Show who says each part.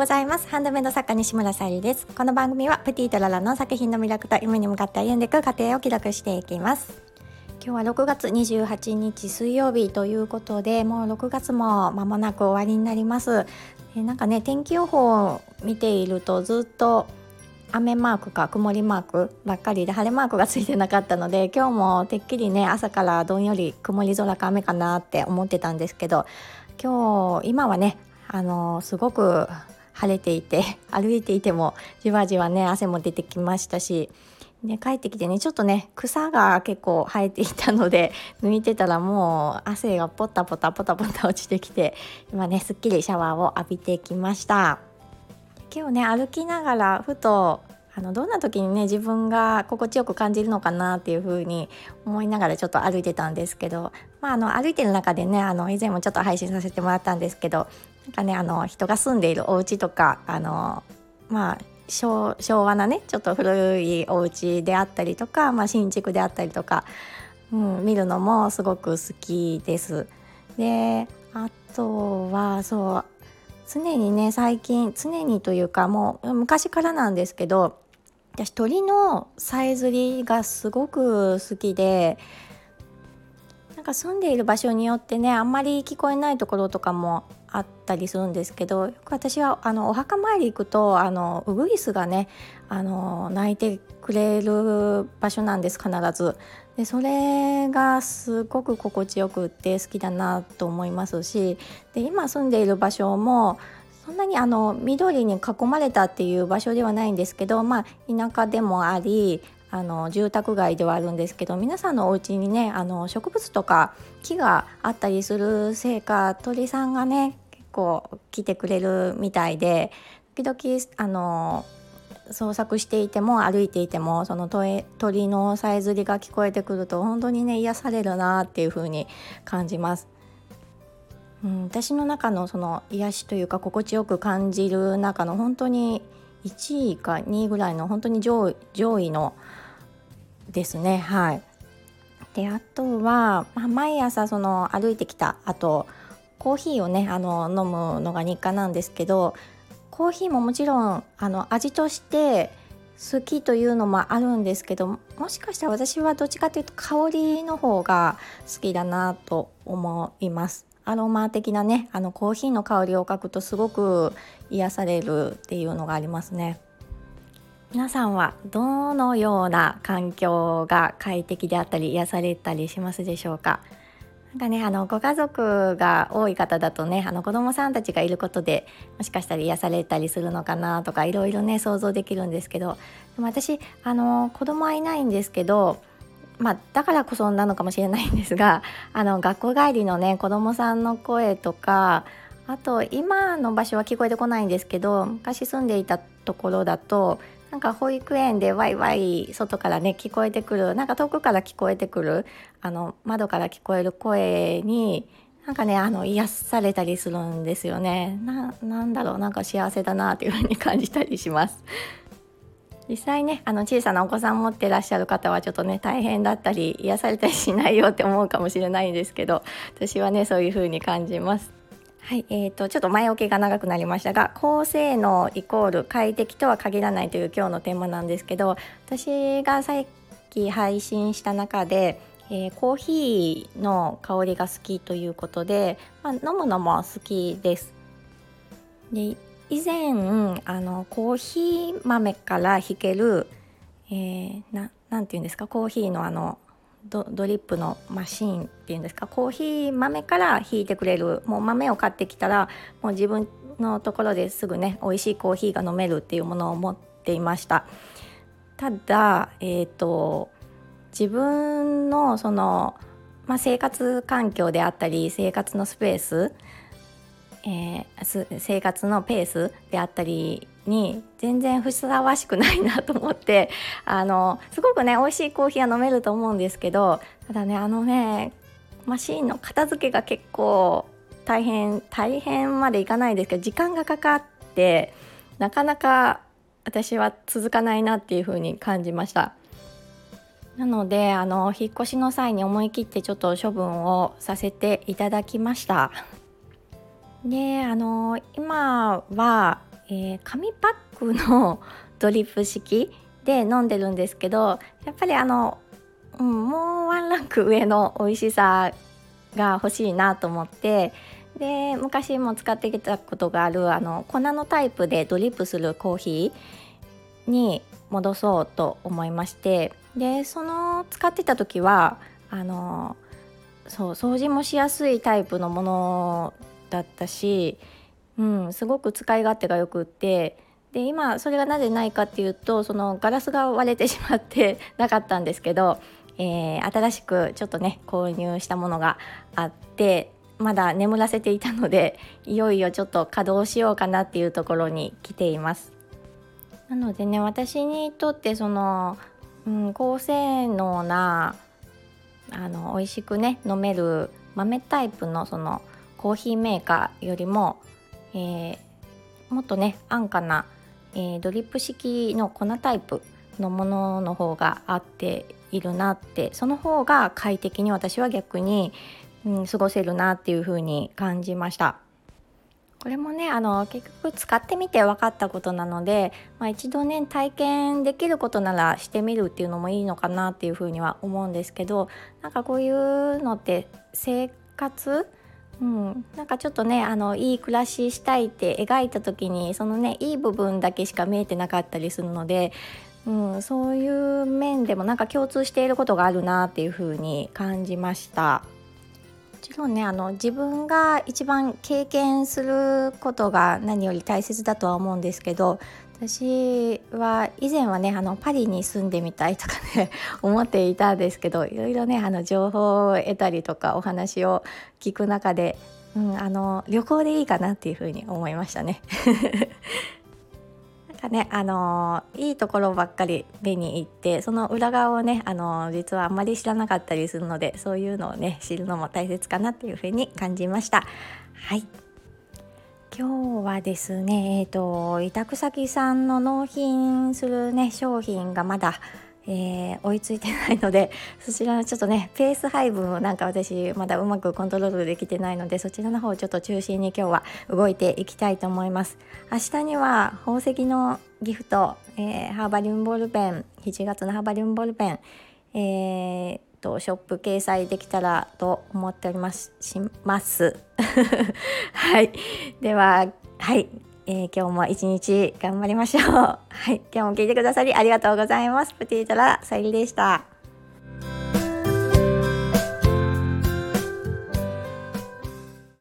Speaker 1: ございます。ハンドメイド作家西村さゆりです。この番組はプティとララの作品の魅力と夢に向かって歩んでいく過程を記録していきます。今日は6月28日水曜日ということでもう6月も間もなく終わりになります。えなんかね天気予報を見ているとずっと雨マークか曇りマークばっかりで晴れマークがついてなかったので今日もてっきりね朝からどんより曇り空か雨かなって思ってたんですけど今日今はねあのすごく晴れていて 歩いていてもじわじわね汗も出てきましたし、ね、帰ってきてねちょっとね草が結構生えていたので 抜いてたらもう汗がポタポタポタポタ落ちてきて今ねすっきりシャワーを浴びてきました。今日ね歩きながらふとあのどんな時にね自分が心地よく感じるのかなっていう風に思いながらちょっと歩いてたんですけど、まあ、あの歩いてる中でねあの以前もちょっと配信させてもらったんですけどなんかねあの人が住んでいるお家とかあのまあ昭和なねちょっと古いお家であったりとか、まあ、新築であったりとか、うん、見るのもすごく好きです。であとはそう常にね最近常にというかもう昔からなんですけど私鳥のさえずりがすごく好きでなんか住んでいる場所によってねあんまり聞こえないところとかもあったりするんですけどよく私はあのお墓参り行くとあのウグイスがねあの鳴いてくれる場所なんです必ず。でそれがすごく心地よくって好きだなと思いますしで今住んでいる場所もそんなにあの緑に囲まれたっていう場所ではないんですけど、まあ、田舎でもありあの住宅街ではあるんですけど皆さんのお家にねあの植物とか木があったりするせいか鳥さんがね結構来てくれるみたいで時々あの捜索していても歩いていてもその鳥のさえずりが聞こえてくると本当にね癒されるなっていう風に感じます。うん、私の中のその癒しというか心地よく感じる中の本当に1位か2位ぐらいの本当に上上位のですね。はい。であとは、まあ、毎朝その歩いてきたあとコーヒーをねあの飲むのが日課なんですけどコーヒーももちろんあの味として好きというのもあるんですけどもしかしたら私はどっちかというと香りの方が好きだなと思います。アロマ的なねあのコーヒーの香りを嗅ぐとすごく癒されるっていうのがありますね。皆さんはどのような環境が快適であったり癒されたりしますでしょうか？なんかねあのご家族が多い方だとねあの子供さんたちがいることでもしかしたら癒されたりするのかなとかいろいろね想像できるんですけどでも私あの子供はいないんですけどまあ、だからこそなのかもしれないんですがあの学校帰りのね子どもさんの声とかあと今の場所は聞こえてこないんですけど昔住んでいたところだとなんか保育園でワイワイ外からね聞こえてくるなんか遠くから聞こえてくるあの窓から聞こえる声になんかねあの癒されたりするんですよねなんだろうなんか幸せだなっていうふうに感じたりします。実際ねあの小さなお子さん持ってらっしゃる方はちょっとね大変だったり癒されたりしないよって思うかもしれないんですけど私はねそういう風に感じます。はい、えーと、ちょっと前置きが長くなりましたが高性能イコール快適とは限らないという今日のテーマなんですけど私がさっき配信した中で、えー、コーヒーの香りが好きということで、まあ、飲むのも好きです。で以前あのコーヒー豆から引ける、えー、ていうんですか？コーヒーのあのドドリップのマシーンっていうんですか？コーヒー豆から引いてくれるもう豆を買ってきたらもう自分のところですぐね美味しいコーヒーが飲めるっていうものを持っていました。ただえっ、ー、と自分のその、まあ、生活環境であったり生活のスペースえー、生活のペースであったりに全然ふさわしくないなと思って あのすごくね美味しいコーヒーは飲めると思うんですけどただねあのねマシーンの片付けが結構大変大変までいかないですけど時間がかかってなかなか私は続かないなっていう風に感じました。なのであの引っ越しの際に思い切ってちょっと処分をさせていただきました。であの今は、えー、紙パックの ドリップ式で飲んでるんですけどやっぱりあの、うん、もうワンランク上の美味しさが欲しいなと思ってで昔も使ってきたことがあるあの粉のタイプでドリップするコーヒーに戻そうと思いましてでその使ってた時はあのそう掃除もしやすいタイプのものだったし、うん、すごく使い勝手がよくってで今それがなぜないかっていうとそのガラスが割れてしまって なかったんですけど、えー、新しくちょっとね購入したものがあってまだ眠らせていたのでいよいよちょっと稼働しようかなっていうところに来ています。なのでね私にとってその、うん、高性能なあの美味しくね飲める豆タイプのそのコーヒーメーカーよりも、えー、もっとね安価な、えー、ドリップ式の粉タイプのものの方が合っているなってその方が快適に私は逆にうん、過ごせるなっていう風に感じました。これもねあの結局使ってみて分かったことなので、まあ、一度ね体験できることならしてみるっていうのもいいのかなっていうふうには思うんですけどなんかこういうのって生活うん、なんかちょっとねあのいい暮らししたいって描いた時にそのねいい部分だけしか見えてなかったりするので、うん、そういう面でもなんか共通していることがあるなっていうふうに感じました。もちろんねあの自分が一番経験することが何より大切だとは思うんですけど私は以前はねあのパリに住んでみたいとかね 思っていたんですけどいろいろねあの情報を得たりとかお話を聞く中で、うん、あの旅行でいいかなっていうふうに思いましたね。なんかねあのいいところばっかり目に行ってその裏側をねあの実はあんまり知らなかったりするのでそういうのをね知るのも大切かなっていうふうに感じましたはい今日はですねえっ、ー、と委託先さんの納品するね商品がまだえー、追いついてないので そちらのちょっとねペース配分なんか私まだうまくコントロールできてないのでそちらの方をちょっと中心に今日は動いていきたいと思います。明日には宝石のギフト、えー、ハーバリウムボールペン7月のハーバリウムボールペン、えーとショップ掲載できたらと思っておりますします はいでははいえー、今日も一日頑張りましょう。はい、今日も聞いてくださりありがとうございます。プティートラさゆりでした。